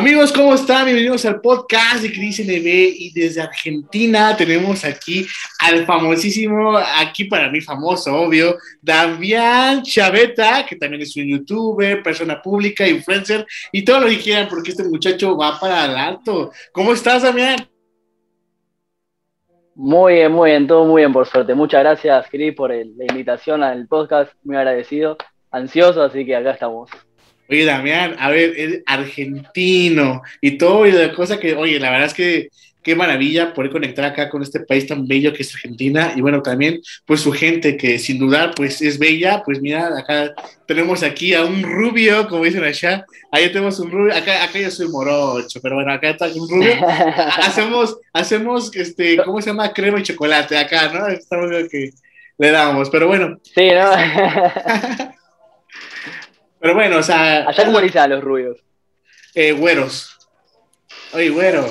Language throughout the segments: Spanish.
Amigos, ¿cómo están? Bienvenidos al podcast de Cris NB y desde Argentina tenemos aquí al famosísimo, aquí para mí famoso, obvio, Damián Chaveta, que también es un youtuber, persona pública, influencer y todo lo que quieran, porque este muchacho va para el alto. ¿Cómo estás, Damián? Muy bien, muy bien, todo muy bien, por suerte. Muchas gracias, Cris, por la invitación al podcast, muy agradecido, ansioso, así que acá estamos. Oye, Damián, a ver, es argentino y todo, y la cosa que, oye, la verdad es que qué maravilla poder conectar acá con este país tan bello que es Argentina y bueno, también pues su gente que sin dudar pues es bella, pues mira, acá tenemos aquí a un rubio, como dicen allá, ahí tenemos un rubio, acá, acá yo soy morocho, pero bueno, acá está un rubio, hacemos, hacemos, este, ¿cómo se llama? Crema y chocolate acá, ¿no? Estamos que le damos, pero bueno. Sí, ¿no? Pero bueno, o sea. Allá cómo dicen los rubios. Eh, güeros. Oye, güero.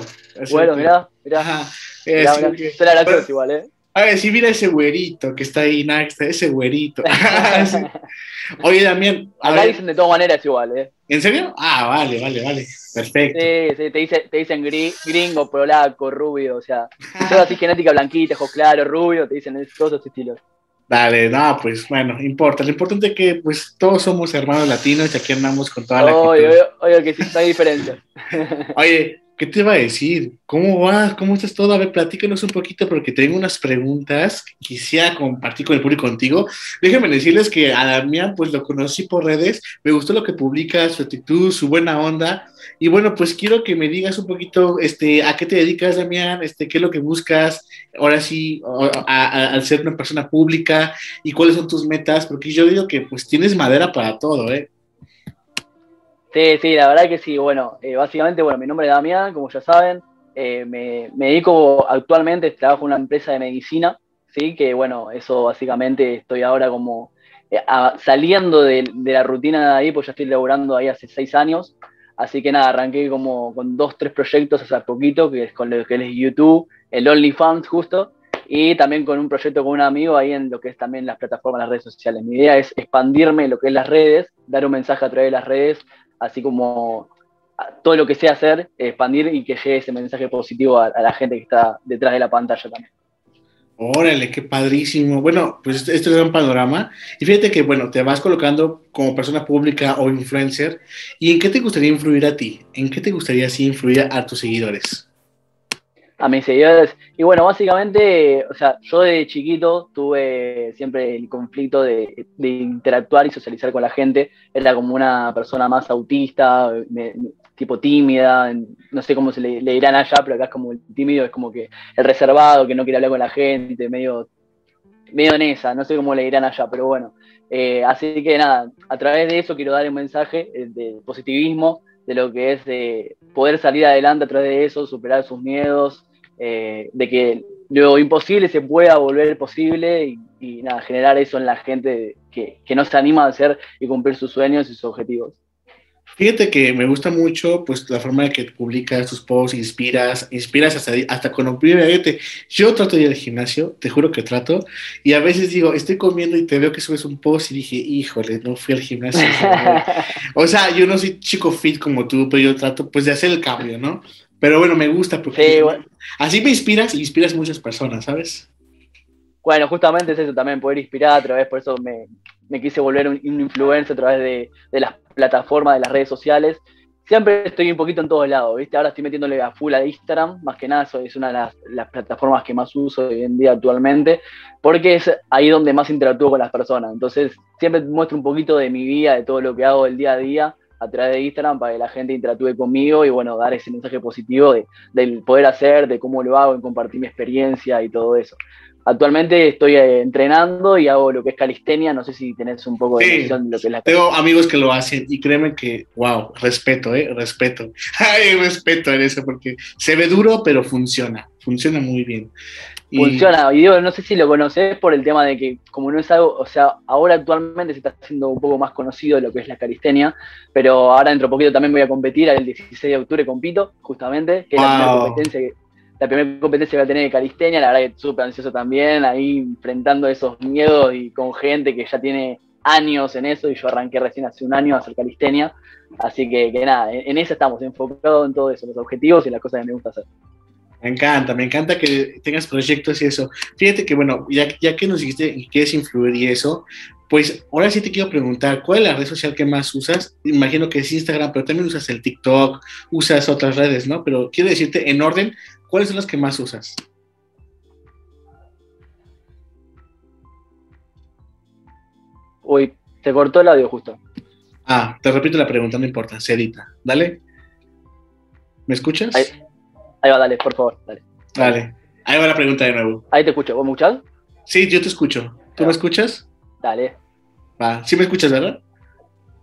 Güero, mirá, mirá. Ajá. Eh, la igual, ¿eh? A ver, si mira ese güerito que está ahí, Nax, ese güerito. Oye, también. Acá dicen de todas maneras igual, ¿eh? ¿En serio? Ah, vale, vale, vale. Perfecto. Sí, sí, te, dice, te dicen gringo, polaco, rubio, o sea, toda así genética blanquita, ojos claros, rubio, te dicen todos esos estilos. Dale, no, pues bueno, importa. Lo importante es que pues todos somos hermanos latinos y aquí andamos con toda la Oye, oye, oye, que sí hay diferencia. oye, ¿qué te iba a decir? ¿Cómo vas? ¿Cómo estás todo? A ver, platícanos un poquito porque tengo unas preguntas que quisiera compartir con el público contigo. Déjenme decirles que a Damián pues lo conocí por redes, me gustó lo que publica, su actitud, su buena onda y bueno, pues quiero que me digas un poquito este, a qué te dedicas, Damián, este, qué es lo que buscas, ahora sí, al ser una persona pública y cuáles son tus metas, porque yo digo que pues tienes madera para todo, ¿eh? Sí, sí, la verdad que sí. Bueno, eh, básicamente, bueno, mi nombre es Damián, como ya saben. Eh, me, me, dedico actualmente, trabajo en una empresa de medicina, ¿sí? Que bueno, eso básicamente estoy ahora como eh, saliendo de, de, la rutina de ahí, pues ya estoy laburando ahí hace seis años. Así que nada, arranqué como con dos, tres proyectos hace poquito, que es con lo que es YouTube, el OnlyFans justo, y también con un proyecto con un amigo ahí en lo que es también las plataformas, las redes sociales. Mi idea es expandirme lo que es las redes, dar un mensaje a través de las redes, así como todo lo que sé hacer, expandir y que ese mensaje positivo a la gente que está detrás de la pantalla también. Órale, qué padrísimo. Bueno, pues este, este es un panorama. Y fíjate que, bueno, te vas colocando como persona pública o influencer. ¿Y en qué te gustaría influir a ti? ¿En qué te gustaría así influir a tus seguidores? A mis seguidores. Y bueno, básicamente, o sea, yo de chiquito tuve siempre el conflicto de, interactuar y socializar con la gente. Era como una persona más autista, tipo tímida, no sé cómo se le, dirán allá, pero acá es como el tímido, es como que el reservado, que no quiere hablar con la gente, medio, medio en esa, no sé cómo le dirán allá, pero bueno. Eh, así que nada, a través de eso quiero dar un mensaje eh, de positivismo, de lo que es de poder salir adelante a través de eso, superar sus miedos, eh, de que lo imposible se pueda volver posible y, nada, generar eso en la gente que, que no se anima a hacer y cumplir sus sueños y sus objetivos. Fíjate que me gusta mucho pues la forma en que publicas tus posts, inspiras, inspiras hasta, hasta con un Yo trato de ir al gimnasio, te juro que trato, y a veces digo, estoy comiendo y te veo que subes un post y dije, híjole, no fui al gimnasio. o sea, yo no soy chico fit como tú, pero yo trato pues de hacer el cambio, ¿no? Pero bueno, me gusta porque así me inspiras y inspiras muchas personas, ¿sabes? Bueno, justamente es eso también, poder inspirar a través, por eso me, me quise volver un, influencer a través de, de las plataformas, de las redes sociales. Siempre estoy un poquito en todos lados, ¿viste? Ahora estoy metiéndole a full a Instagram, más que nada, es una de las, plataformas que más uso hoy en día actualmente, porque es ahí donde más interactúo con las personas. Entonces, siempre muestro un poquito de mi vida, de todo lo que hago el día a día a través de Instagram para que la gente interactúe conmigo y, bueno, dar ese mensaje positivo de, del poder hacer, de cómo lo hago, en compartir mi experiencia y todo eso. Actualmente estoy eh, entrenando y hago lo que es calistenia. No sé si tenés un poco de sí, de lo que es la Tengo amigos que lo hacen y créeme que, wow, respeto, ¿eh? Respeto. Hay respeto en eso porque se ve duro, pero funciona. Funciona muy bien. Funciona. Y digo, no sé si lo conoces por el tema de que, como no es algo, o sea, ahora actualmente se está haciendo un poco más conocido lo que es la calistenia, pero ahora dentro de poquito también voy a competir. El 16 de octubre compito, justamente, que es la primera competencia que la primera competencia que va a tener de calistenia, la verdad que súper ansioso también, ahí enfrentando esos miedos y con gente que ya tiene años en eso, y yo arranqué recién hace un año a hacer calistenia, Así que, que nada, en, en eso estamos, enfocados en todo eso, los objetivos y las cosas que me gusta hacer. Me encanta, me encanta que tengas proyectos y eso. Fíjate que, bueno, ya, ya que nos dijiste que quieres influir y eso, pues ahora sí te quiero preguntar, ¿cuál es la red social que más usas? Imagino que es Instagram, pero también usas el TikTok, usas otras redes, ¿no? Pero quiero decirte en orden, ¿cuáles son las que más usas? Uy, te cortó el audio justo. Ah, te repito la pregunta, no importa, se edita. Dale. ¿Me escuchas? Ahí, ahí va, dale, por favor, dale. Dale. Ahí va la pregunta de nuevo. Ahí te escucho, ¿vos me escuchás? Sí, yo te escucho. ¿Tú me escuchas? Dale. Va, sí me escuchas, ¿verdad?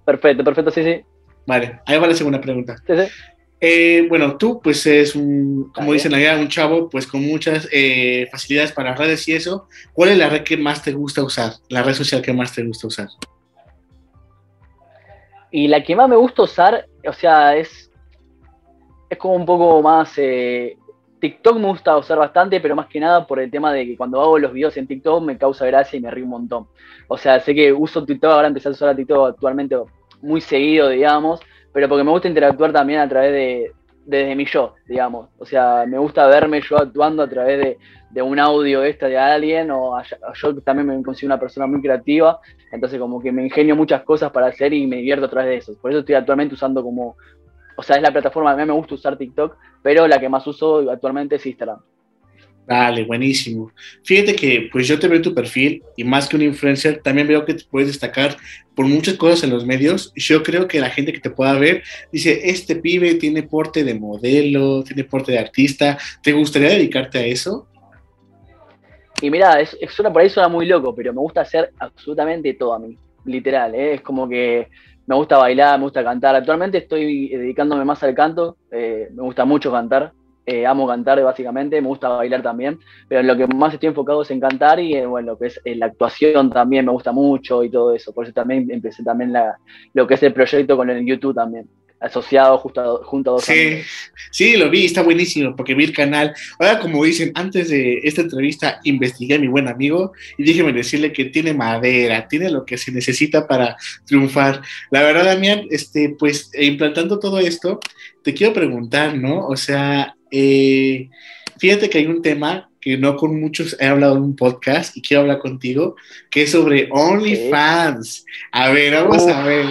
Perfecto, perfecto, sí, sí. Vale, ahí va la segunda pregunta. Sí, sí. Eh, bueno, tú pues es un, como dicen allá, un chavo pues con muchas eh, facilidades para redes y eso. ¿Cuál es la red que más te gusta usar? La red social que más te gusta usar. Y la que más me gusta usar, o sea, es, es como un poco más... eh, TikTok me gusta usar bastante, pero más que nada por el tema de que cuando hago los videos en TikTok me causa gracia y me río un montón. O sea, sé que uso TikTok, ahora empecé a usar TikTok actualmente muy seguido, digamos, pero porque me gusta interactuar también a través de, desde mi yo, digamos. O sea, me gusta verme yo actuando a través de, de un audio extra de alguien, o a- yo también me considero una persona muy creativa, entonces como que me ingenio muchas cosas para hacer y me divierto a través de eso. Por eso estoy actualmente usando como, o sea, es la plataforma, a mí me gusta usar TikTok, pero la que más uso actualmente es Instagram. Dale, buenísimo. Fíjate que pues yo te veo tu perfil y más que un influencer, también veo que te puedes destacar por muchas cosas en los medios. Yo creo que la gente que te pueda ver dice, este pibe tiene porte de modelo, tiene porte de artista. ¿Te gustaría dedicarte a eso? Y mira, es, es- suena por ahí suena muy loco, pero me gusta hacer absolutamente todo a mí, literal, ¿eh? es como que me gusta bailar, me gusta cantar. Actualmente estoy dedicándome más al canto, eh, me gusta mucho cantar, eh, amo cantar básicamente, me gusta bailar también, pero en lo que más estoy enfocado es en cantar y eh, bueno, lo que es eh, la actuación también me gusta mucho y todo eso. Por eso también empecé también la, lo que es el proyecto con el YouTube también, asociado justo a- junto a dos Sí, amigos. sí, lo vi, está buenísimo porque vi el canal. Ahora, como dicen, antes de esta entrevista investigué a mi buen amigo y déjeme decirle que tiene madera, tiene lo que se necesita para triunfar. La verdad, Damián, este, pues implantando todo esto, te quiero preguntar, ¿no? O sea, eh, fíjate que hay un tema que no con muchos he hablado en un podcast y quiero hablar contigo, que es sobre OnlyFans. A ver, vamos a ver.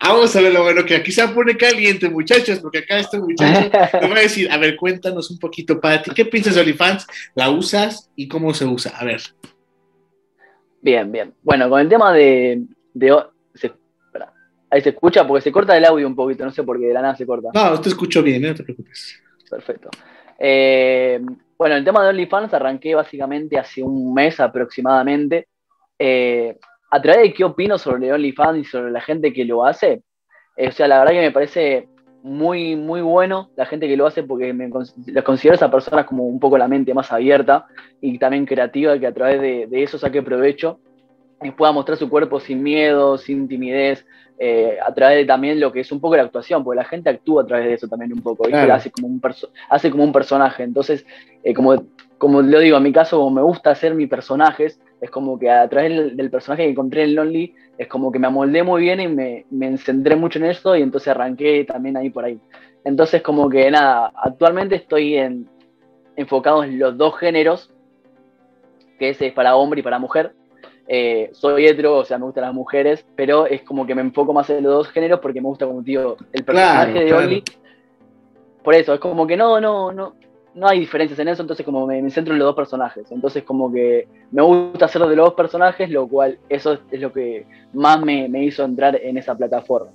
Vamos a ver lo bueno que aquí se pone caliente, muchachos, porque acá este muchacho te va a decir, a ver, cuéntanos un poquito para ti, ¿qué piensas de OnlyFans? ¿La usas y cómo se usa? A ver. Bien, bien. Bueno, con el tema de. de se- ahí se escucha porque se corta el audio un poquito, no sé por qué de la nada se corta. No, te escucho bien, ¿eh? no te preocupes. Perfecto. Eh, bueno, el tema de OnlyFans arranqué básicamente hace un mes aproximadamente. Eh, a través de qué opino sobre OnlyFans y sobre la gente que lo hace. Eh, o sea, la verdad que me parece muy, muy bueno la gente que lo hace porque me los considero a esas personas como un poco la mente más abierta y también creativa que a través de, de eso saque provecho y pueda mostrar su cuerpo sin miedo, sin timidez, eh, a través de también lo que es un poco la actuación, porque la gente actúa a través de eso también un poco. Claro. Hace, como un hace como un personaje. Entonces, eh, como, como lo digo, en mi caso, como me gusta hacer mis personajes, es como que a través del, del personaje que encontré en Lonely, es como que me amoldé muy bien y me, me mucho en eso y entonces arranqué también ahí por ahí. Entonces, como que nada, actualmente estoy en, enfocado en los dos géneros, que ese es para hombre y para mujer. Eh, soy hetero, o sea, me gustan las mujeres, pero es como que me enfoco más en los dos géneros porque me gusta, como tío, el personaje Claro, de claro. Por eso, es como que no, no, no, no hay diferencias en eso, entonces como me, me centro en los dos personajes. Entonces como que me gusta hacerlo de los dos personajes, lo cual eso es, es lo que más me, me hizo entrar en esa plataforma.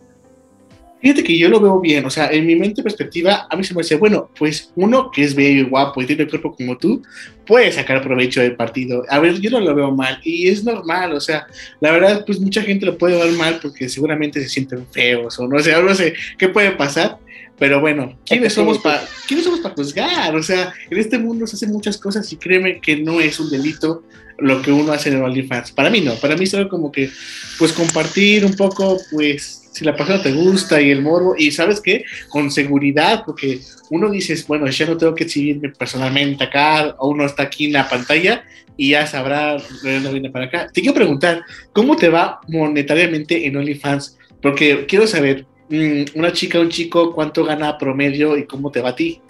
Fíjate que yo lo veo bien, o sea, en mi mente perspectiva, a mí se me dice, bueno, pues uno que es bello y guapo y tiene el cuerpo como tú, puede sacar provecho del partido. A ver, yo no lo veo mal y es normal, o sea, la verdad, pues mucha gente lo puede ver mal porque seguramente se sienten feos o no sé, no sé qué puede pasar. Pero bueno, ¿quiénes somos para quiénes somos para juzgar? O sea, en este mundo se hacen muchas cosas y créeme que no es un delito lo que uno hace en OnlyFans. Para mí no, para mí es algo como que, pues compartir un poco, pues, si la persona te gusta y el morbo, y sabes qué, con seguridad, porque uno dices, bueno, ya no tengo que exhibirme personalmente acá, o uno está aquí en la pantalla y ya sabrá dónde viene para acá. Te quiero preguntar, ¿cómo te va monetariamente en OnlyFans? Porque quiero saber, mm, una chica, un chico, cuánto gana promedio y cómo te va a ti.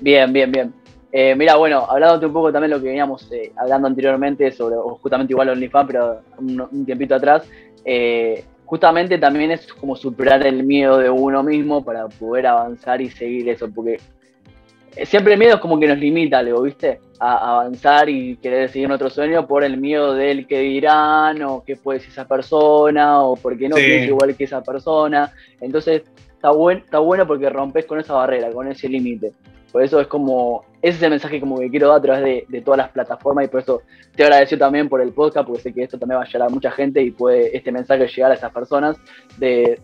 Bien, bien, bien. Eh, mira, bueno, hablándote un poco también lo que veníamos eh, hablando anteriormente sobre, justamente igual OnlyFans, pero un, tiempito atrás, eh, justamente también es como superar el miedo de uno mismo para poder avanzar y seguir eso, porque siempre el miedo es como que nos limita, ¿viste? A avanzar y querer seguir nuestro sueño por el miedo del que dirán, o qué puede decir esa persona, o porque no piensa igual que esa persona. Entonces, está, buen, está bueno porque rompes con esa barrera, con ese límite. Por eso es como, ese es el mensaje como que quiero dar a través de, todas las plataformas y por eso te agradezco también por el podcast, porque sé que esto también va a llegar a mucha gente y puede este mensaje llegar a esas personas de,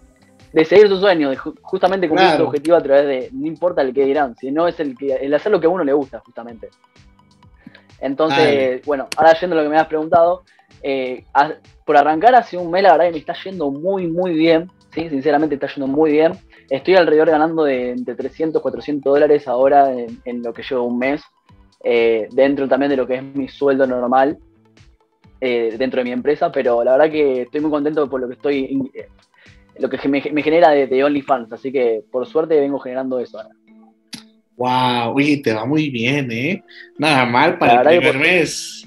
seguir tu sueño, de justamente cumplir tu objetivo a través de, no importa el que dirán, sino es el, que, el hacer lo que a uno le gusta, justamente. Entonces, bueno, ahora yendo a lo que me has preguntado, eh, por arrancar hace un mes, la verdad que me está yendo muy, muy bien, ¿sí? sinceramente está yendo muy bien. Estoy alrededor ganando de entre 300, 400 dólares ahora en, lo que llevo un mes, eh, dentro también de lo que es mi sueldo normal eh, dentro de mi empresa, pero la verdad que estoy muy contento por lo que estoy, eh, lo que me, genera de, OnlyFans, así que por suerte vengo generando eso ahora. Wow, uy, te va muy bien, ¿eh? Nada mal para el primer mes.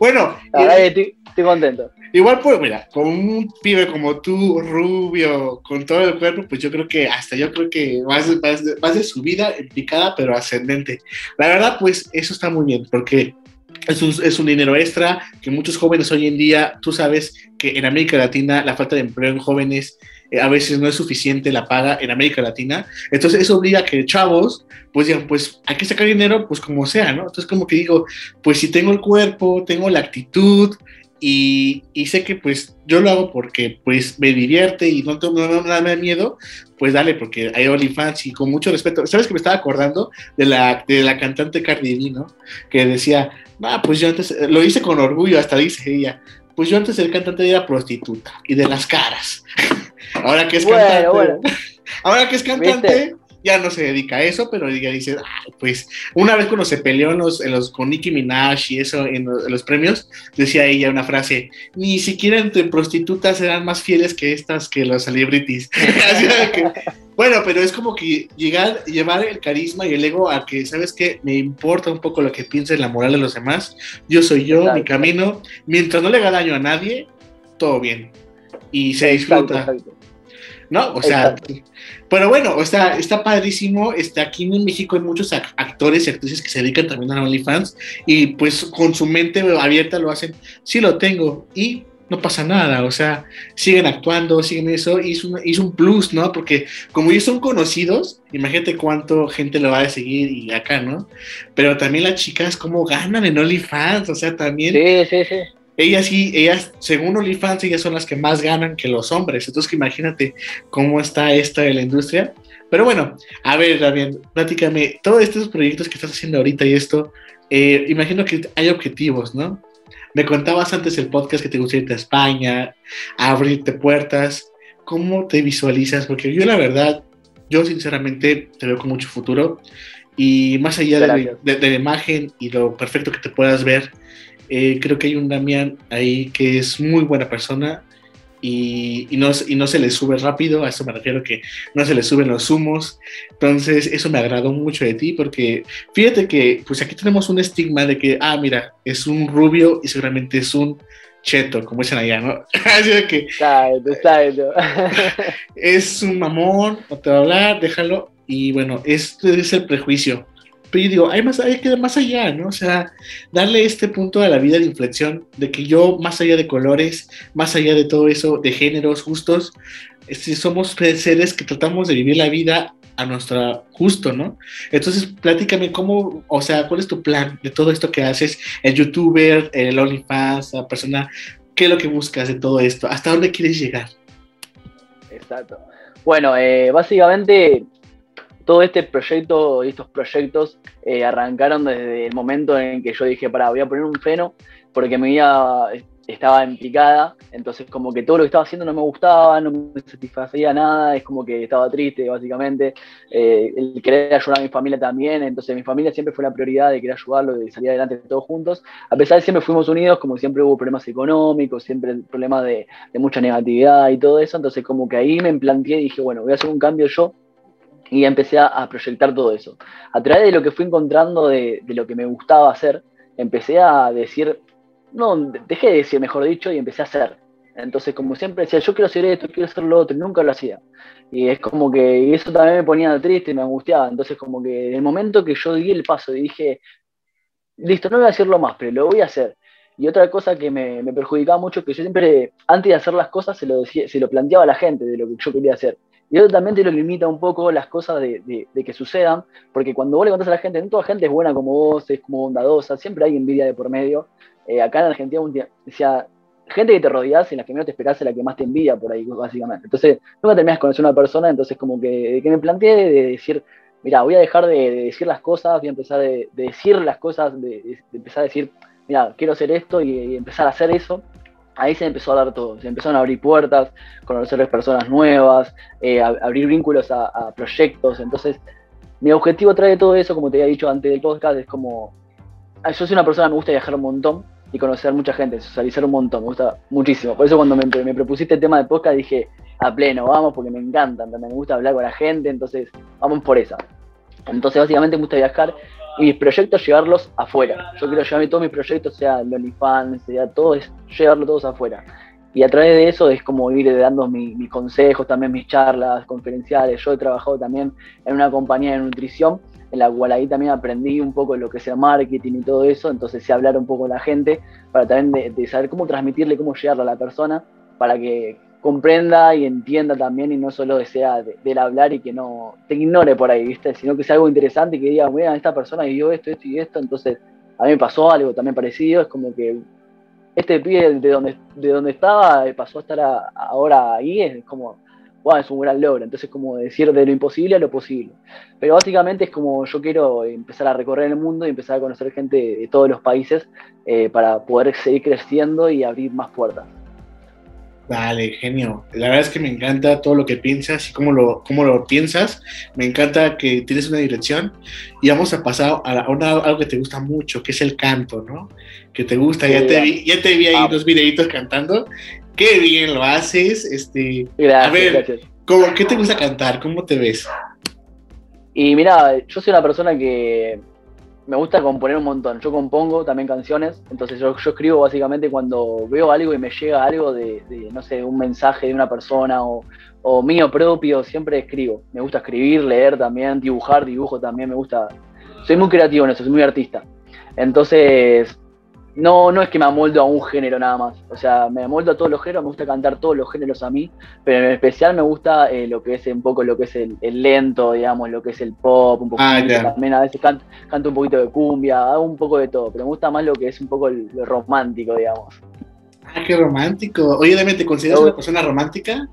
Bueno, la verdad que estoy, estoy contento. Igual, pues, mira, con un pibe como tú, rubio, con todo el cuerpo, pues yo creo que hasta yo creo que vas, de su vida picada, pero ascendente. La verdad, pues eso está muy bien, porque es un, es un, dinero extra que muchos jóvenes hoy en día, tú sabes que en América Latina la falta de empleo en jóvenes eh, a veces no es suficiente la paga en América Latina. Entonces eso obliga a que chavos, pues digan, pues hay que sacar dinero, pues como sea, ¿no? Entonces como que digo, pues si tengo el cuerpo, tengo la actitud, y, sé que pues yo lo hago porque pues me divierte y no tengo nada de miedo, pues dale, porque hay OnlyFans y con mucho respeto. ¿Sabes que me estaba acordando de la, de la cantante Cardi B, ¿no? Que decía, ah, pues yo antes, lo hice con orgullo, hasta dice ella, pues yo antes el cantante era prostituta y de las caras. ahora que es cantante, ahora que es cantante, ya no se dedica a eso, pero ya dice, pues una vez cuando se peleó en los, en los, con Nicki Minaj y eso en los, premios, decía ella una frase, ni siquiera entre prostitutas serán más fieles que estas que los celebrities. bueno, pero es como que llegar, llevar el carisma y el ego a que, ¿sabes qué? Me importa un poco lo que piensen la moral de los demás, yo soy yo, mi camino, mientras no le haga daño a nadie, todo bien. Y se disfruta. ¿No? O sea, pero bueno, o sea, está padrísimo. Está aquí en México hay muchos actores y actrices que se dedican también a OnlyFans y pues con su mente abierta lo hacen. Sí lo tengo y no pasa nada, o sea, siguen actuando, siguen eso, y es un, un plus, ¿no? Porque como ellos son conocidos, imagínate cuánto gente lo va a seguir y acá, ¿no? Pero también las chicas, cómo ganan en OnlyFans, o sea, también... Sí, sí, sí ellas sí, ellas, según OnlyFans, ellas son las que más ganan que los hombres. Entonces, imagínate cómo está esta de la industria. Pero bueno, a ver, Damián, platícame, todos estos proyectos que estás haciendo ahorita y esto, eh, imagino que hay objetivos, ¿no? Me contabas antes el podcast que te gustaría irte a España, abrirte puertas. ¿Cómo te visualizas? Porque yo, la verdad, yo sinceramente te veo con mucho futuro. Y más allá de, de, la imagen y lo perfecto que te puedas ver, eh, creo que hay un Damián ahí que es muy buena persona y, no, y no se le sube rápido, a eso me refiero que no se le suben los humos. Entonces, eso me agradó mucho de ti porque fíjate que pues aquí tenemos un estigma de que, ah, mira, es un rubio y seguramente es un cheto, como dicen allá, ¿no? Así de que... es un mamón, no te va a hablar, déjalo. Y bueno, este es el prejuicio pero yo digo, hay, más, hay que ir más allá, ¿no? O sea, darle este punto a la vida de inflexión, de que yo, más allá de colores, más allá de todo eso, de géneros justos, este, somos seres que tratamos de vivir la vida a nuestro gusto, ¿no? Entonces, platícame cómo, o sea, cuál es tu plan de todo esto que haces, el youtuber, el OnlyFans, la persona, ¿qué es lo que buscas de todo esto? ¿Hasta dónde quieres llegar? Exacto. Bueno, eh, básicamente todo este proyecto, estos proyectos eh, arrancaron desde el momento en que yo dije, para, voy a poner un freno porque me iba, estaba en picada, entonces como que todo lo que estaba haciendo no me gustaba, no me satisfacía nada, es como que estaba triste básicamente, eh, el querer ayudar a mi familia también, entonces mi familia siempre fue la prioridad de querer ayudarlo, de salir adelante todos juntos, a pesar de que siempre fuimos unidos, como siempre hubo problemas económicos, siempre problemas de, de mucha negatividad y todo eso, entonces como que ahí me planteé y dije, bueno, voy a hacer un cambio yo y empecé a, proyectar todo eso. A través de lo que fui encontrando de, lo que me gustaba hacer, empecé a decir, no, dejé de decir, mejor dicho, y empecé a hacer. Entonces, como siempre decía, yo quiero hacer esto, quiero hacer lo otro, y nunca lo hacía. Y es como que eso también me ponía triste y me angustiaba. Entonces, como que en el momento que yo di el paso y dije, listo, no voy a hacerlo más, pero lo voy a hacer. Y otra cosa que me, me perjudicaba mucho que yo siempre, antes de hacer las cosas, se lo, decía, se lo planteaba a la gente de lo que yo quería hacer. Y eso también te lo limita un poco las cosas de, que sucedan, porque cuando vos le contás a la gente, no toda gente es buena como vos, es como bondadosa, siempre hay envidia de por medio. Eh, acá en Argentina decía, gente que te rodeas y la que menos te esperás es la que más te envidia por ahí, básicamente. Entonces, nunca terminas de conocer a una persona, entonces como que, que me planteé de decir, mira, voy a dejar de, decir las cosas, voy a empezar de, decir las cosas, de, empezar a decir, mira, quiero hacer esto y, empezar a hacer eso. Ahí se empezó a dar todo, se empezaron a abrir puertas, conocer personas nuevas, eh, abrir vínculos a, a proyectos. Entonces, mi objetivo de todo eso, como te había dicho antes del podcast, es como yo soy una persona me gusta viajar un montón y conocer mucha gente, socializar un montón, me gusta muchísimo. Por eso cuando me, me propusiste el tema de podcast dije, a pleno, vamos, porque me encanta, me gusta hablar con la gente, entonces vamos por esa. Entonces básicamente me gusta viajar y mis proyectos llevarlos afuera. Yo quiero llevar todos mis proyectos, sea el OnlyFans, sea todo, es llevarlos todos afuera. Y a través de eso es como ir dando mis consejos, también mis charlas conferenciales. Yo he trabajado también en una compañía de nutrición en la cual ahí también aprendí un poco lo que sea marketing y todo eso, entonces sé hablar un poco con la gente para también de, saber cómo transmitirle, cómo llegarle a la persona para que comprenda y entienda también y no solo desea del hablar y que no te ignore por ahí, ¿viste? Sino que sea algo interesante y que diga, mira, esta persona vivió esto, esto y esto, entonces a mí me pasó algo también parecido, es como que este pibe de donde, de donde estaba pasó a estar ahora ahí, es como es un gran logro. Entonces, como decir de lo imposible a lo posible. Pero básicamente es como yo quiero empezar a recorrer el mundo y empezar a conocer gente de todos los países eh, para poder seguir creciendo y abrir más puertas. Vale, genio. La verdad es que me encanta todo lo que piensas y cómo lo, cómo lo piensas. Me encanta que tienes una dirección y vamos a pasar a, algo que te gusta mucho, que es el canto, ¿no? Que te gusta, ya, te vi, ya te vi ahí ah. dos videitos cantando qué bien lo haces. Este, gracias, a ver, ¿qué te gusta cantar? ¿Cómo te ves? Y mira, yo soy una persona que me gusta componer un montón. Yo compongo también canciones, entonces yo, escribo básicamente cuando veo algo y me llega algo de, no sé, un mensaje de una persona o, o, mío propio, siempre escribo. Me gusta escribir, leer también, dibujar, dibujo también, me gusta. Soy muy creativo en eso, soy muy artista. Entonces, no, no es que me amoldo a un género nada más. O sea, me amoldo a todos los géneros, me gusta cantar todos los géneros a mí, pero en especial me gusta eh, lo que es un poco lo que es el, lento, digamos, lo que es el pop, un poco ah, también a veces canto, un poquito de cumbia, hago un poco de todo, pero me gusta más lo que es un poco lo romántico, digamos. Ah, qué romántico. Oye, ¿te consideras una persona romántica?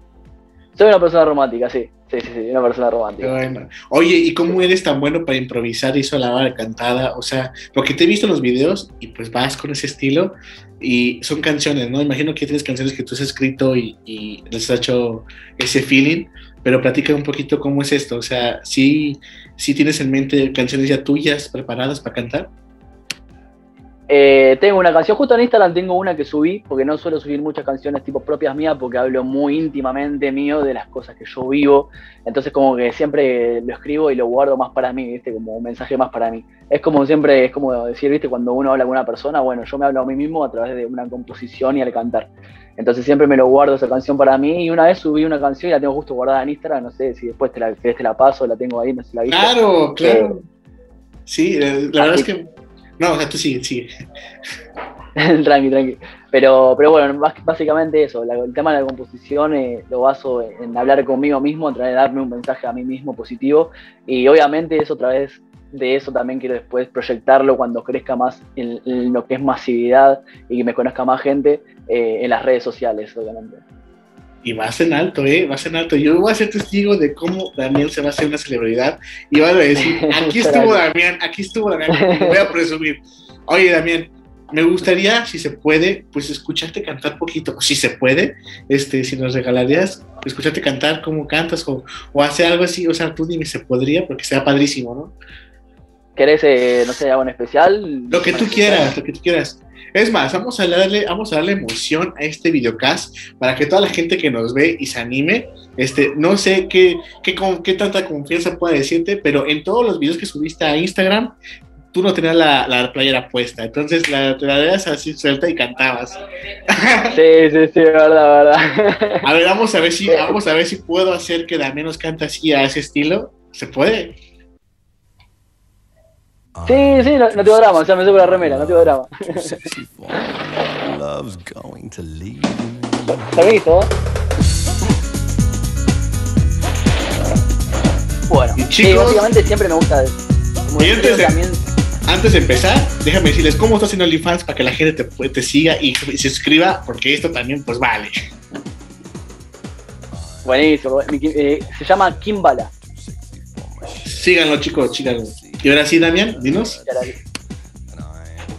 Soy una persona romántica, sí. Sí, sí, sí, una persona romántica. Oye, ¿y cómo eres tan bueno para improvisar eso a la hora cantada? O sea, porque te he visto en los videos y pues vas con ese estilo y son canciones, ¿no? Imagino que tienes canciones que tú has escrito y, y les has hecho ese feeling, pero platica un poquito cómo es esto. O sea, ¿sí, sí tienes en mente canciones ya tuyas preparadas para cantar? Eh, tengo una canción, justo en Instagram tengo una que subí, porque no suelo subir muchas canciones tipo propias mías, porque hablo muy íntimamente mío de las cosas que yo vivo. Entonces como que siempre lo escribo y lo guardo más para mí, ¿viste? Como un mensaje más para mí. Es como siempre, es como decir, ¿viste? Cuando uno habla con una persona, bueno, yo me hablo a mí mismo a través de una composición y al cantar. Entonces siempre me lo guardo esa canción para mí. Y una vez subí una canción y la tengo justo guardada en Instagram, no sé si después te la, te la paso, la tengo ahí, no sé si la viste. Claro, claro. Eh, sí, eh, la verdad es que no, o sea, tú sigue, sigue. tranqui, tranqui. Pero, pero bueno, básicamente eso, el tema de la composición eh, lo baso en hablar conmigo mismo, a través de darme un mensaje a mí mismo positivo y obviamente eso a través de eso también quiero después proyectarlo cuando crezca más en, lo que es masividad y que me conozca más gente eh, en las redes sociales, obviamente. Y vas en alto, ¿eh? Vas en alto. Yo voy a ser testigo de cómo Daniel se va a hacer una celebridad y van a decir, aquí estuvo Damián, aquí estuvo Damián, voy a presumir. Oye, Damián, me gustaría, si se puede, pues escucharte cantar poquito, si se puede, este, si nos regalarías, escucharte cantar cómo cantas o, o hacer algo así, o sea, tú dime, se podría, porque sea padrísimo, ¿no? ¿Querés, eh, no sé, algo en especial? Lo que tú quieras, lo que tú quieras. Es más, vamos a darle, vamos a darle emoción a este videocast para que toda la gente que nos ve y se anime, este, no sé qué, qué, qué tanta confianza pueda decirte, pero en todos los videos que subiste a Instagram, tú no tenías la, la playera puesta, entonces la, te la así suelta y cantabas. Sí, sí, sí, verdad, verdad. A ver, vamos a ver si, vamos a ver si puedo hacer que Damián nos cante así a ese estilo. ¿Se puede? Sí, sí, no, no tengo drama, o sea, me subo la remera, no tengo drama. visto? Bueno, y chicos, sí, básicamente siempre me gusta. y antes de, también... antes de empezar, déjame decirles cómo estás en OnlyFans para que la gente te, te siga y se suscriba, porque esto también, pues vale. Buenísimo, eh, se llama Kimbala. Síganlo, chicos, síganlo. Y ahora sí, Damián, dinos.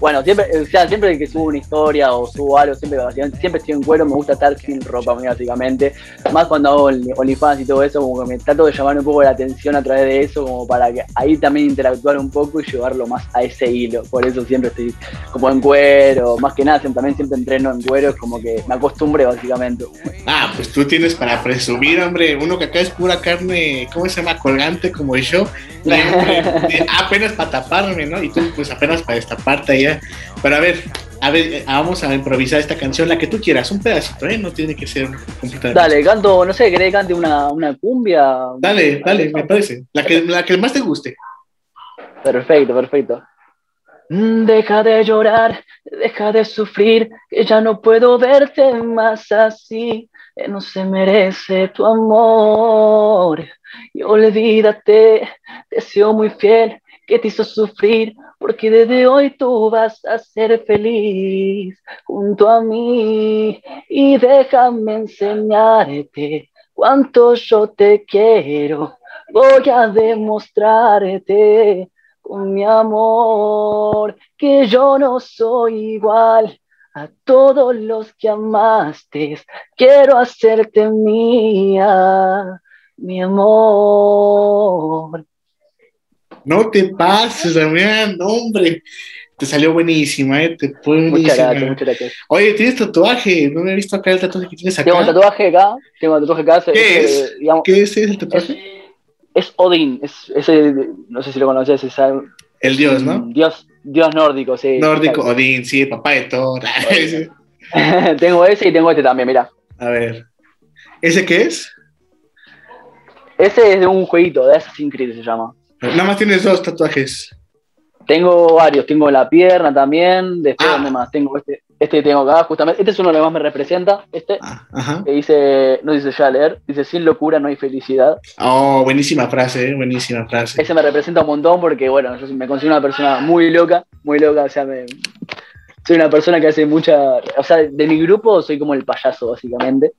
Bueno, siempre, o sea, siempre que subo una historia o subo algo, siempre, siempre estoy en cuero, me gusta estar sin ropa, básicamente. Más cuando hago OnlyFans y todo eso, como que me trato de llamar un poco la atención a través de eso, como para que ahí también interactuar un poco y llevarlo más a ese hilo. Por eso siempre estoy como en cuero, más que nada, siempre, también siempre entreno en cuero, es como que me acostumbré, básicamente. Ah, pues tú tienes para presumir, hombre, uno que acá es pura carne, ¿cómo se llama? Colgante como yo. apenas para taparme, ¿no? Y tú, pues apenas para destaparte allá pero a ver, a ver, eh, vamos a improvisar esta canción, la que tú quieras, un pedacito, ¿eh? No tiene que ser completamente. Dale, canto, no sé, ¿querés que cante una, una cumbia? Dale, dale, me parece. La que, la que más te guste. Perfecto, perfecto. Mm, deja de llorar, deja de sufrir, que ya no puedo verte más así, que no se merece tu amor. Y olvídate, deseo muy fiel que te hizo sufrir, porque desde hoy tú vas a ser feliz junto a mí y déjame enseñarte cuánto yo te quiero. Voy a demostrarte con mi amor que yo no soy igual a todos los que amaste. Quiero hacerte mía, mi amor. No te pases, Damián, hombre. Te salió buenísima, ¿eh? Te fue Muchas gracias, muchas gracias. Oye, tienes tatuaje. No me he visto acá el tatuaje que tienes acá. Tengo un tatuaje acá. Tengo un tatuaje acá. ¿Qué es? Digamos, ¿Qué es el tatuaje? Es, es Odín. Es, ese, no sé si lo conoces. Es, el dios, ¿no? Dios, dios nórdico, sí. Nórdico, Odín, sí, papá de todo. tengo ese y tengo este también, mira. A ver. ¿Ese qué es? Ese es de un jueguito, de Assassin's Creed se llama. Nada más tienes dos tatuajes. Tengo varios, tengo la pierna también, después ah. más, tengo este, este que tengo acá, justamente, este es uno de los que más me representa, este, ah, que dice, no dice ya leer, dice, sin locura no hay felicidad. Oh, buenísima frase, eh, buenísima frase. Ese me representa un montón porque, bueno, yo me considero una persona muy loca, muy loca, o sea, me, soy una persona que hace mucha, o sea, de mi grupo soy como el payaso, básicamente.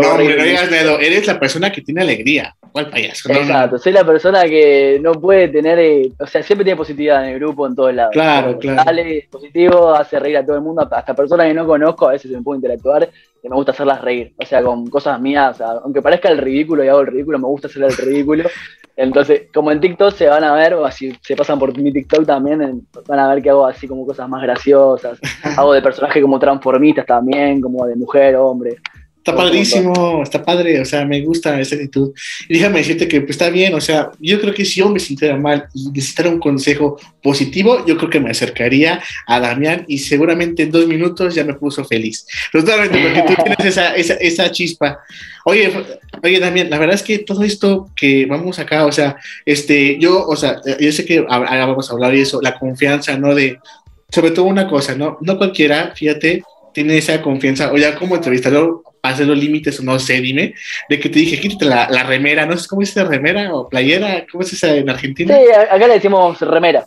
No, hombre, no digas dedo, eres la persona que tiene alegría. ¿Cuál payaso? Exacto, soy la persona que no puede tener, eh, o sea, siempre tiene positividad en el grupo, en todos lados. Claro, claro. Sale positivo, hace reír a todo el mundo, hasta personas que no conozco, a veces me puedo interactuar, y me gusta hacerlas reír, o sea, con cosas mías, aunque parezca el ridículo y hago el ridículo, me gusta hacer el ridículo. Entonces, como en TikTok se van a ver, o así se pasan por mi TikTok también, van a ver que hago así como cosas más graciosas, hago de personaje como transformistas también, como de mujer, hombre. Está padrísimo, está padre, o sea, me gusta esa actitud. Y déjame decirte que pues, está bien, o sea, yo creo que si yo me sintiera mal y necesitara un consejo positivo, yo creo que me acercaría a Damián y seguramente en dos minutos ya me puso feliz. Totalmente, porque tú tienes esa, esa, esa chispa. Oye, oye, Damián, la verdad es que todo esto que vamos acá, o sea, este, yo, o sea, yo sé que ahora vamos a hablar de eso, la confianza, ¿no? De, sobre todo una cosa, ¿no? No cualquiera, fíjate, tiene esa confianza, o ya como entrevistador hacer los límites, o no sé, dime, de que te dije, quítate la, la remera, no sé cómo dice remera o playera, ¿cómo es esa en Argentina? Sí, acá le decimos remera.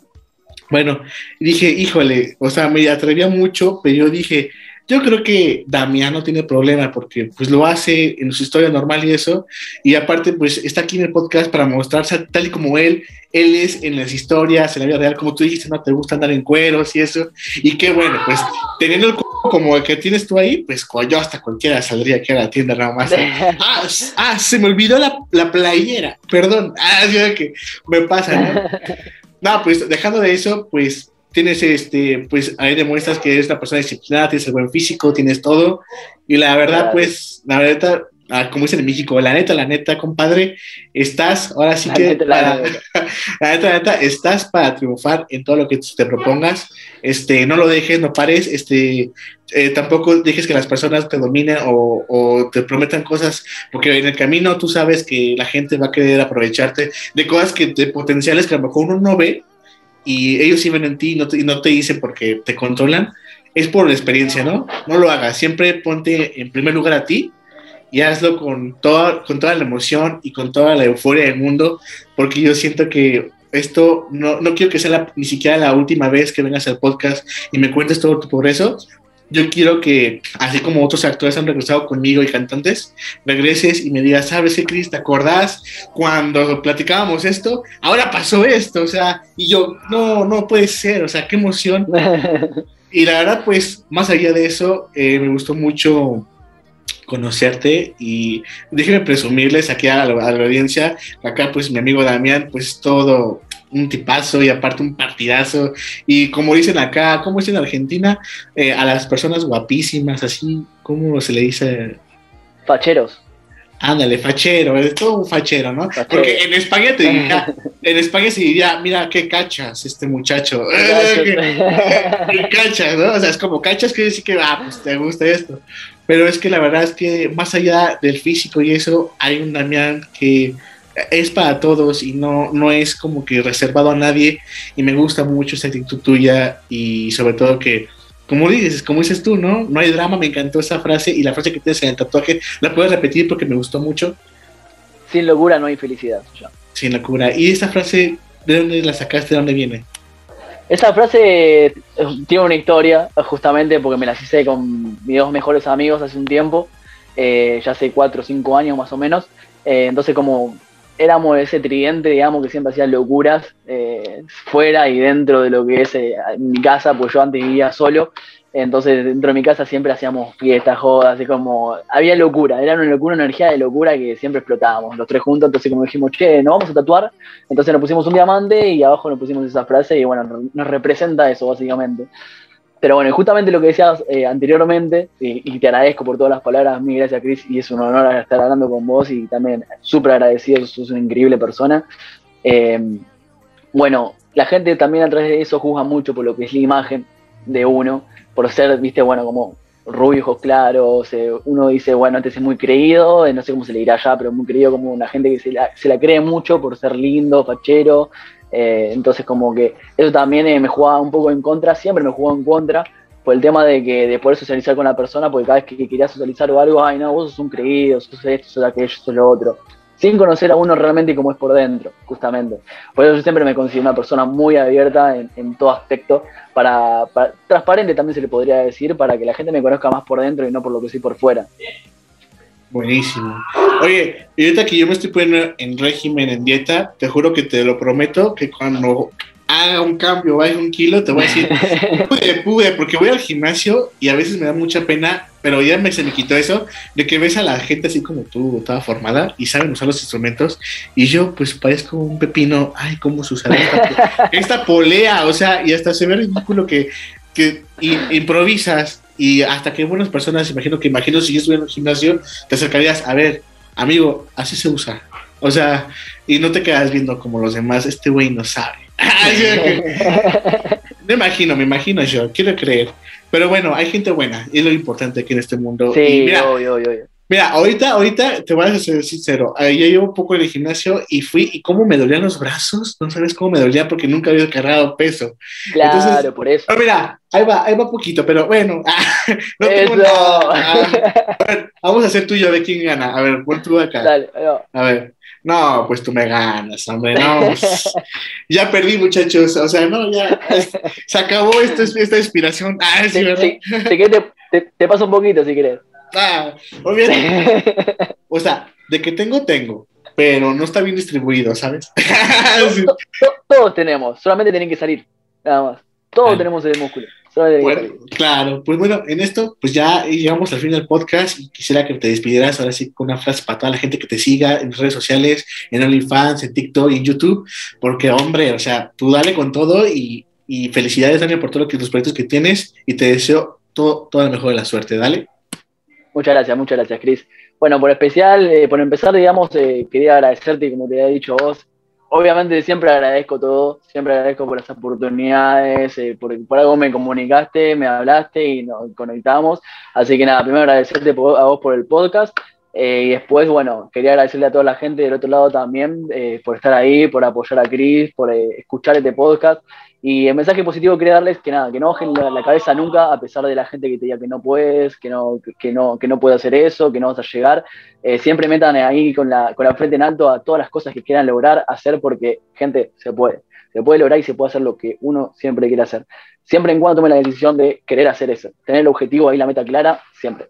Bueno, dije, híjole, o sea, me atrevía mucho, pero yo dije, yo creo que Damián no tiene problema porque pues lo hace en su historia normal y eso, y aparte pues está aquí en el podcast para mostrarse tal y como él, él es en las historias, en la vida real, como tú dijiste, no te gusta andar en cueros y eso, y qué bueno, pues teniendo el como el que tienes tú ahí, pues yo hasta cualquiera saldría aquí a la tienda nada más. ah, ah, se me olvidó la, la playera, perdón, ah, que me pasa, ¿no? No, pues dejando de eso, pues tienes este, pues ahí demuestras que eres una persona disciplinada, tienes el buen físico, tienes todo. Y la verdad, pues, la verdad, ah, como dicen en México, la neta, la neta, compadre, estás, ahora sí que, la, neta, la neta, estás para triunfar en todo lo que te propongas. Este, no lo dejes, no pares, este, eh, tampoco dejes que las personas te dominen o, o, te prometan cosas, porque en el camino tú sabes que la gente va a querer aprovecharte de cosas que, de potenciales que a lo mejor uno no ve y ellos sí ven en ti y no te, y no te dicen porque te controlan, es por la experiencia, ¿no? No lo hagas, siempre ponte en primer lugar a ti y hazlo con toda, con toda la emoción y con toda la euforia del mundo, porque yo siento que esto no, no quiero que sea ni siquiera la última vez que vengas al podcast y me cuentes todo tu progreso, yo quiero que, así como otros actores han regresado conmigo y cantantes, regreses y me digas, ¿sabes qué, Cris? ¿Te acordás cuando platicábamos esto? Ahora pasó esto, o sea, y yo, no, no puede ser, o sea, qué emoción. y la verdad, pues, más allá de eso, eh, me gustó mucho conocerte y déjenme presumirles aquí a la, a la, audiencia, acá pues mi amigo Damián, pues todo un tipazo y aparte un partidazo. Y como dicen acá, como dicen en Argentina, eh, a las personas guapísimas, así, ¿cómo se le dice? Facheros. Ándale, fachero, es todo un fachero, ¿no? Porque en España te diría, en España se diría, mira, qué cachas este muchacho. ¿Qué, cachas, no? O sea, es como cachas que decir que, ah, pues te gusta esto. Pero es que la verdad es que más allá del físico y eso, hay un Damián que es para todos y no, no es como que reservado a nadie y me gusta mucho esa actitud tuya y sobre todo que, como dices, como dices tú, ¿no? No hay drama, me encantó esa frase y la frase que tienes en el tatuaje, la puedes repetir porque me gustó mucho. Sin locura no hay felicidad. Sin locura. ¿Y esa frase, de dónde la sacaste, de dónde viene? Esa frase eh, tiene una historia, justamente porque me la hice con mis dos mejores amigos hace un tiempo, eh, ya hace cuatro o cinco años más o menos. Eh, entonces, como éramos ese tridente, digamos, que siempre hacía locuras eh, fuera y dentro de lo que es eh, mi casa, pues yo antes vivía solo, entonces dentro de mi casa siempre hacíamos fiestas, jodas, así como, había locura, era una locura, una energía de locura que siempre explotábamos los tres juntos, entonces como dijimos, che, nos vamos a tatuar, entonces nos pusimos un diamante y abajo nos pusimos esa frase y bueno, nos representa eso básicamente. Pero bueno, justamente lo que decías eh, anteriormente, y, te agradezco por todas las palabras, mil gracias Cris, y es un honor estar hablando con vos y también súper agradecido, sos una increíble persona. Eh, bueno, la gente también a través de eso juzga mucho por lo que es la imagen de uno, por ser, viste, bueno, como rubio, ojos claros, eh, uno dice, bueno, antes es muy creído, eh, no sé cómo se le dirá ya, pero muy creído como una gente que se la, se la cree mucho por ser lindo, fachero, eh, entonces como que eso también me jugaba un poco en contra, siempre me jugó en contra por el tema de que de poder socializar con la persona, porque cada vez que quería socializar o algo, ay no, vos sos un creído, sos esto, sos aquello, sos lo otro, sin conocer a uno realmente como es por dentro, justamente. Por eso yo siempre me considero una persona muy abierta en, en todo aspecto, para, para, transparente también se le podría decir, para que la gente me conozca más por dentro y no por lo que soy por fuera. Buenísimo. Oye, y ahorita que yo me estoy poniendo en régimen, en dieta, te juro que te lo prometo que cuando haga un cambio, baje un kilo, te voy a decir, pude, pude, porque voy al gimnasio y a veces me da mucha pena, pero ya me, se me quitó eso, de que ves a la gente así como tú, toda formada, y saben usar los instrumentos, y yo pues parezco un pepino, ay, cómo se usa esta, esta polea, o sea, y hasta se ve ridículo que, que improvisas y hasta que buenas personas, imagino que imagino si yo estuviera en un gimnasio, te acercarías, a ver, amigo, así se usa. O sea, y no te quedas viendo como los demás, este güey no sabe. me imagino, me imagino yo, quiero creer. Pero bueno, hay gente buena, y es lo importante aquí en este mundo. Sí, y mira, obvio, obvio, obvio. Mira, ahorita, ahorita te voy a ser sincero. Ya llevo un poco en el gimnasio y fui y cómo me dolían los brazos. No sabes cómo me dolía porque nunca había cargado peso. Claro, Entonces, por eso. Pero mira, ahí va, ahí va poquito, pero bueno. no tengo nada. A ver, vamos a hacer tú y yo de quién gana. A ver, pon tú acá. Dale, no. A ver. No, pues tú me ganas, hombre, no. Pues, ya perdí, muchachos. O sea, no, ya se acabó esta, esta inspiración. Ah, sí, ¿verdad? te, te, te, paso un poquito si querés. Ah, obviamente. o sea, de que tengo, tengo, pero no está bien distribuido, ¿sabes? Todos, tenemos, solamente tienen que salir, nada más. Todos tenemos el músculo. Bueno, claro, pues bueno, en esto, pues ya llegamos al fin del podcast y quisiera que te despidieras ahora sí con una frase para toda la gente que te siga en redes sociales, en OnlyFans, en TikTok y en YouTube, porque hombre, o sea, tú dale con todo y, felicidades, Daniel, por todos los proyectos que tienes y te deseo todo, toda la mejor de la suerte, dale. Muchas gracias, muchas gracias, Cris. Bueno, por especial, eh, por empezar, digamos, eh, quería agradecerte, como te había dicho vos, obviamente siempre agradezco todo, siempre agradezco por las oportunidades, eh, por, algo me comunicaste, me hablaste y nos conectamos. Así que nada, primero agradecerte a vos por el podcast. Eh, y después, bueno, quería agradecerle a toda la gente del otro lado también eh, por estar ahí, por apoyar a Chris, por escuchar este podcast. Y el mensaje positivo quería darles que nada, que no bajen la, cabeza nunca, a pesar de la gente que te diga que no puedes, que no, que no, que no puedes hacer eso, que no vas a llegar. Eh, siempre metan ahí con la, con la frente en alto a todas las cosas que quieran lograr hacer, porque, gente, se puede. Se puede lograr y se puede hacer lo que uno siempre quiere hacer. Siempre en cuando tome la decisión de querer hacer eso. Tener el objetivo ahí, la meta clara, siempre.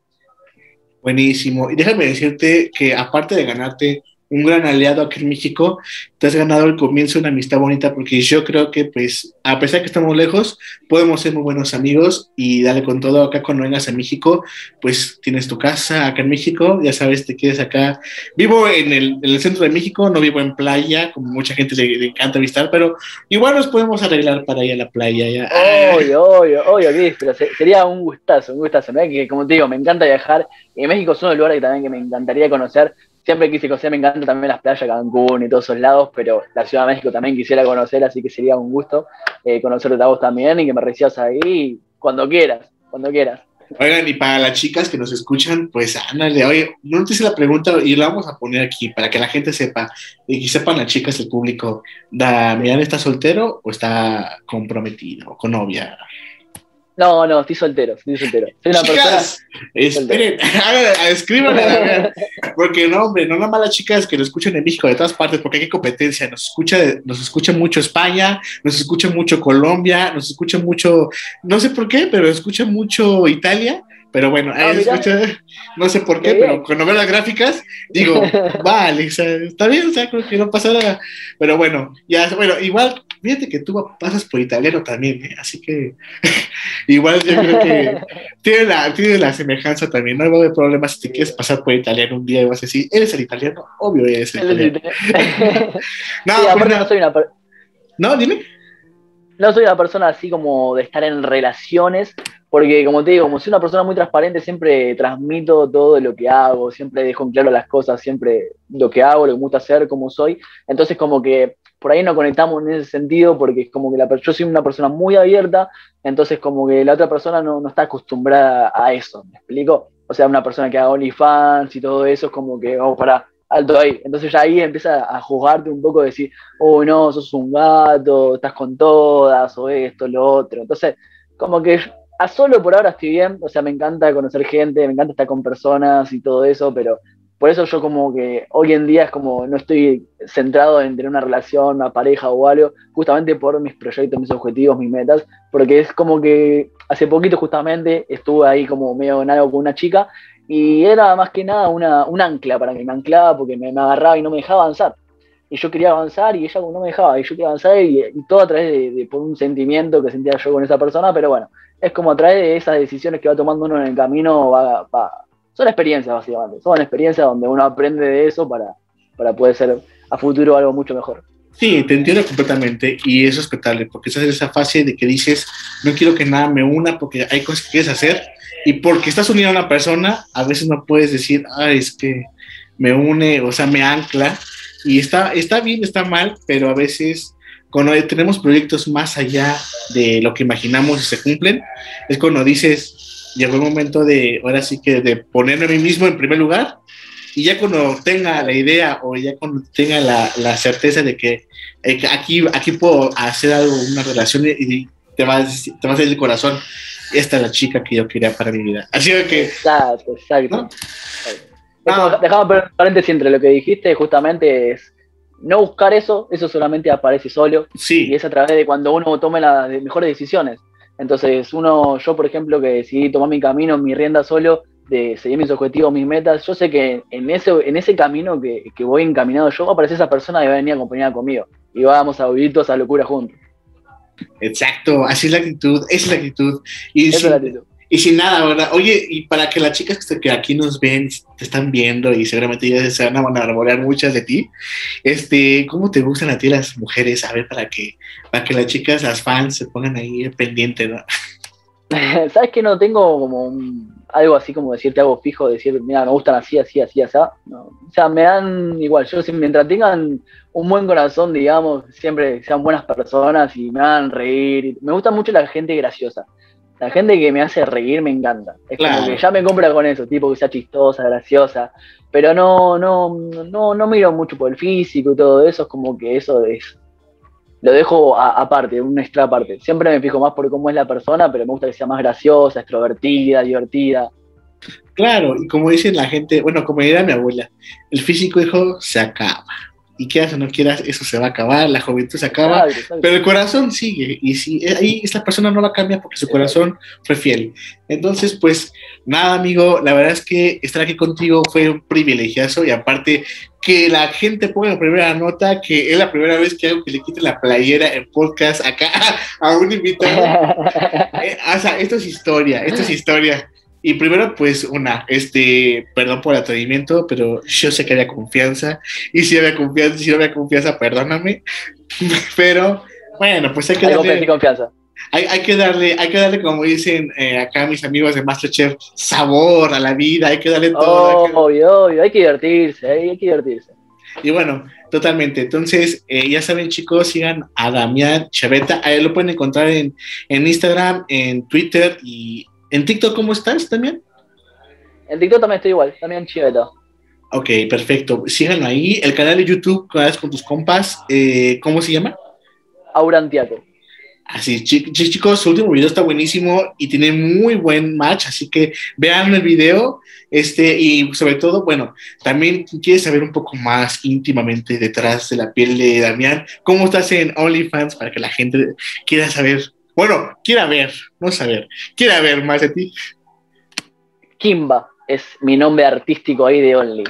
Buenísimo. Y déjame decirte que aparte de ganarte un gran aliado aquí en México, te has ganado el comienzo de una amistad bonita porque yo creo que pues a pesar de que estamos lejos, podemos ser muy buenos amigos y dale con todo acá cuando vengas a México, pues tienes tu casa acá en México, ya sabes, te quedes acá. Vivo en el, centro de México, no vivo en playa, como mucha gente le, encanta visitar, pero igual nos podemos arreglar para ir a la playa. Ya. Obvio, obvio, obvio, pero sería un gustazo, un gustazo, ¿no? que como te digo, me encanta viajar y México es uno de los lugares que también que me encantaría conocer siempre quise conocer, me encantan también las playas, Cancún y todos esos lados, pero la Ciudad de México también quisiera conocer, así que sería un gusto eh, conocerte a vos también y que me recibas ahí cuando quieras, cuando quieras. Oigan, y para las chicas que nos escuchan, pues ándale, oye, no te hice la pregunta y la vamos a poner aquí para que la gente sepa y que sepan las chicas, el público, ¿Damián está soltero o está comprometido con novia? No, no, estoy soltero, estoy soltero. Soy una chicas, esperen, escríbanme, porque no, hombre, no nada más las chicas que lo escuchan en México, de todas partes, porque hay competencia. Nos escucha, nos escucha mucho España, nos escucha mucho Colombia, nos escucha mucho, no sé por qué, pero escucha mucho Italia. Pero bueno, ah, no sé por qué, pero cuando veo las gráficas, digo, vale, está bien, o sea, creo que no pasa nada. Pero bueno, ya, bueno, igual, fíjate que tú pasas por italiano también, ¿eh? así que igual yo creo que tiene la, tiene la semejanza también. No va a haber problemas si te quieres pasar por italiano un día y vas a decir, ¿eres el italiano? Obvio, eres el italiano. no, sí, no soy una. No, dime. No soy una persona así como de estar en relaciones, porque como te digo, como soy una persona muy transparente, siempre transmito todo lo que hago, siempre dejo en claro las cosas, siempre lo que hago, lo que me gusta hacer, cómo soy. Entonces como que por ahí no conectamos en ese sentido, porque es como que la, yo soy una persona muy abierta, entonces como que la otra persona no, no está acostumbrada a eso, ¿me explico? O sea, una persona que haga OnlyFans y todo eso es como que, vamos para alto ahí. Entonces ya ahí empieza a juzgarte un poco, decir, oh no, sos un gato, estás con todas, o esto, lo otro. Entonces, como que a solo por ahora estoy bien, o sea, me encanta conocer gente, me encanta estar con personas y todo eso, pero por eso yo como que hoy en día es como no estoy centrado en tener una relación, una pareja o algo, justamente por mis proyectos, mis objetivos, mis metas, porque es como que hace poquito justamente estuve ahí como medio en algo con una chica y era más que nada una, un ancla para mí, me anclaba porque me, agarraba y no me dejaba avanzar. Y yo quería avanzar y ella no me dejaba, y yo quería avanzar y, todo a través de, de, por un sentimiento que sentía yo con esa persona, pero bueno, es como trae esas decisiones que va tomando uno en el camino, va, son experiencias básicamente, son experiencias donde uno aprende de eso para, para poder ser a futuro algo mucho mejor. Sí, te entiendo completamente y es respetable, porque estás en esa fase de que dices, no quiero que nada me una porque hay cosas que quieres hacer y porque estás unido a una persona, a veces no puedes decir, ah, es que me une, o sea, me ancla y está, está bien, está mal, pero a veces cuando tenemos proyectos más allá de lo que imaginamos y se cumplen, es cuando dices, llegó el momento de, ahora sí que de ponerme a mí mismo en primer lugar, y ya cuando tenga la idea o ya cuando tenga la, la certeza de que eh, aquí, aquí puedo hacer algo, una relación y te va, a, te va a salir el corazón, esta es la chica que yo quería para mi vida. Así que... Exacto, exacto. ¿no? Ah. Dejamos paréntesis entre lo que dijiste, justamente es no buscar eso, eso solamente aparece solo. Sí. Y es a través de cuando uno tome las mejores decisiones. Entonces, uno, yo por ejemplo, que decidí tomar mi camino, mi rienda solo, de seguir mis objetivos, mis metas, yo sé que en ese, en ese camino que, voy encaminado yo, va a aparecer esa persona que va a venir acompañada conmigo. Y vamos a vivir toda esa locura juntos. Exacto, así es la actitud, esa es la actitud. Y sin, la actitud. Y sin nada, ¿verdad? Oye, y para que las chicas que aquí nos ven, te están viendo y seguramente ya se van a enamorar muchas de ti, este, ¿cómo te gustan a ti las mujeres? A ver, para que, para que las chicas, las fans, se pongan ahí pendientes, ¿no? ¿Sabes que no tengo como algo así como decirte algo fijo, decir, mira, me gustan así, así, así, así? O sea, me dan igual, yo mientras tengan un buen corazón, digamos, siempre sean buenas personas y me hagan reír. Me gusta mucho la gente graciosa. La gente que me hace reír me encanta. Es como que ya me compra con eso, tipo que sea chistosa, graciosa. Pero no, no, no, no miro mucho por el físico y todo eso, es como que eso es lo dejo aparte, un extra aparte. Siempre me fijo más por cómo es la persona, pero me gusta que sea más graciosa, extrovertida, divertida. Claro, y como dicen la gente, bueno, como dirá mi abuela, el físico, hijo, se acaba y quieras o no quieras, eso se va a acabar, la juventud se acaba, pero el corazón sigue, y si eh, ahí esta persona no va a cambiar porque su corazón fue fiel. Entonces, pues nada, amigo, la verdad es que estar aquí contigo fue un privilegiazo y aparte que la gente ponga la primera nota, que es la primera vez que hago que le quite la playera en podcast acá a un invitado. Eh, o sea, esto es historia, esto es historia. Y primero, pues, una, este, perdón por el atrevimiento, pero yo sé que había confianza. Y si había confianza, si no había confianza, perdóname. pero, bueno, pues hay que darle. confianza. Hay, hay, que darle, hay que darle, como dicen eh, acá mis amigos de Masterchef, sabor a la vida, hay que darle todo. obvio, obvio, hay que divertirse, hay, que divertirse. Y bueno, totalmente. Entonces, eh, ya saben, chicos, sigan a Damián Chaveta. Ahí lo pueden encontrar en, en Instagram, en Twitter y ¿En TikTok cómo estás también? En TikTok también estoy igual, también chiveto. Ok, perfecto. Síganlo ahí. El canal de YouTube, con tus compas, eh, ¿cómo se llama? Aurantiaco. Así, chicos, su último video está buenísimo y tiene muy buen match, así que vean el video, este, y sobre todo, bueno, también quieres saber un poco más íntimamente detrás de la piel de Damián, cómo estás en OnlyFans para que la gente quiera saber bueno, quiera ver, no saber, quiera ver más de ti. Kimba es mi nombre artístico ahí de Only.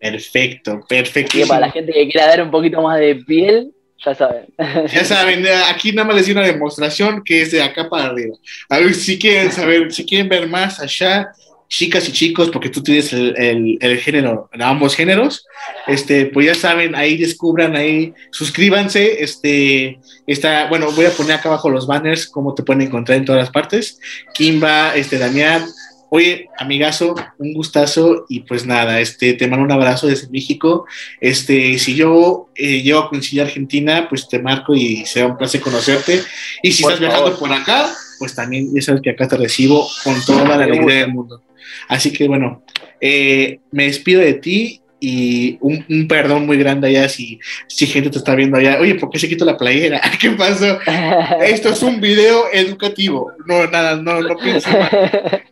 Perfecto, perfecto. Y para la gente que quiera dar un poquito más de piel, ya saben. Ya saben, aquí nada más les di una demostración que es de acá para arriba. A ver si quieren saber, si quieren ver más allá, chicas y chicos, porque tú tienes el, el, género, ambos géneros, este, pues ya saben, ahí descubran, ahí suscríbanse, este, está, bueno, voy a poner acá abajo los banners, cómo te pueden encontrar en todas las partes, Kimba, este, Damián, Oye, amigazo, un gustazo y pues nada, este, te mando un abrazo desde México. Este, si yo eh, llego a coincidir Argentina, pues te marco y será un placer conocerte. Y si estás viajando por acá, pues también ya sabes que acá te recibo con toda la alegría del mundo. Así que bueno, eh, me despido de ti y un, perdón muy grande allá si, si gente te está viendo allá. Oye, ¿por qué se quitó la playera? ¿Qué pasó? Esto es un video educativo. No, nada, no, no pienso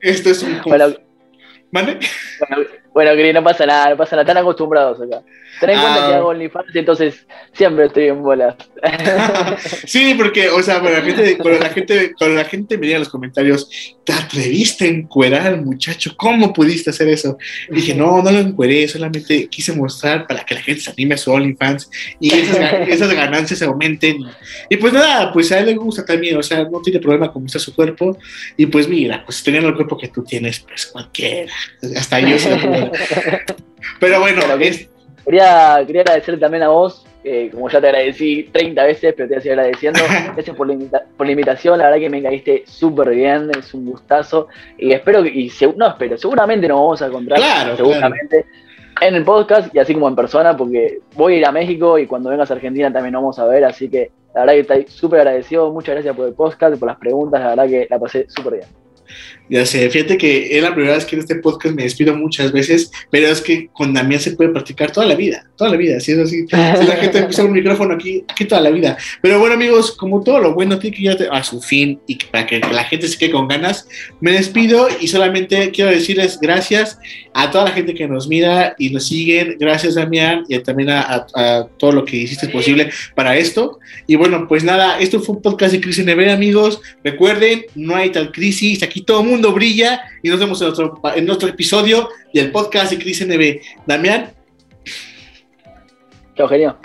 Esto es un... Bueno, ¿Vale? Bueno, bueno, no pasa nada, no pasa nada, están acostumbrados acá. Ten en cuenta que ah. hago OnlyFans, entonces siempre estoy en bolas. sí, porque, o sea, cuando la gente, cuando la gente, cuando la gente me diga en los comentarios, ¿te atreviste a encuerar al muchacho? ¿Cómo pudiste hacer eso? dije, no, no lo encueré, solamente quise mostrar para que la gente se anime a su OnlyFans y esas, ganancias se aumenten. Y pues nada, pues a él le gusta también, o sea, no tiene problema con mostrar su cuerpo. Y pues mira, pues teniendo el cuerpo que tú tienes, pues cualquiera, hasta yo se lo puedo. Pero bueno, es Quería, quería agradecer también a vos, como ya te agradecí 30 veces, pero te voy a seguir agradeciendo. Gracias por la, por la invitación, la verdad que me caíste súper bien, es un gustazo. Y espero que, y no espero, seguramente nos vamos a encontrar, claro, seguramente, en el podcast y así como en persona, porque voy a ir a México y cuando vengas a Argentina también nos vamos a ver, así que la verdad que estoy súper agradecido, muchas gracias por el podcast, por las preguntas, la verdad que la pasé súper bien. Ya sé, fíjate que es la primera vez que en este podcast me despido muchas veces, pero es que con Damián se puede practicar toda la vida, toda la vida, si es así. Si la gente empieza un micrófono aquí, aquí toda la vida. Pero bueno, amigos, como todo lo bueno tiene que ir a su fin y para que la gente se quede con ganas, me despido y solamente quiero decirles gracias a toda la gente que nos mira y nos siguen. Gracias, Damián, y también a, todo lo que hiciste posible para esto. Y bueno, pues nada, esto fue un podcast de Crisis NB, amigos. Recuerden, no hay tal crisis, aquí todo el brilla y nos vemos en otro, en otro episodio del podcast de Cris NB. Damián. Chao, genio.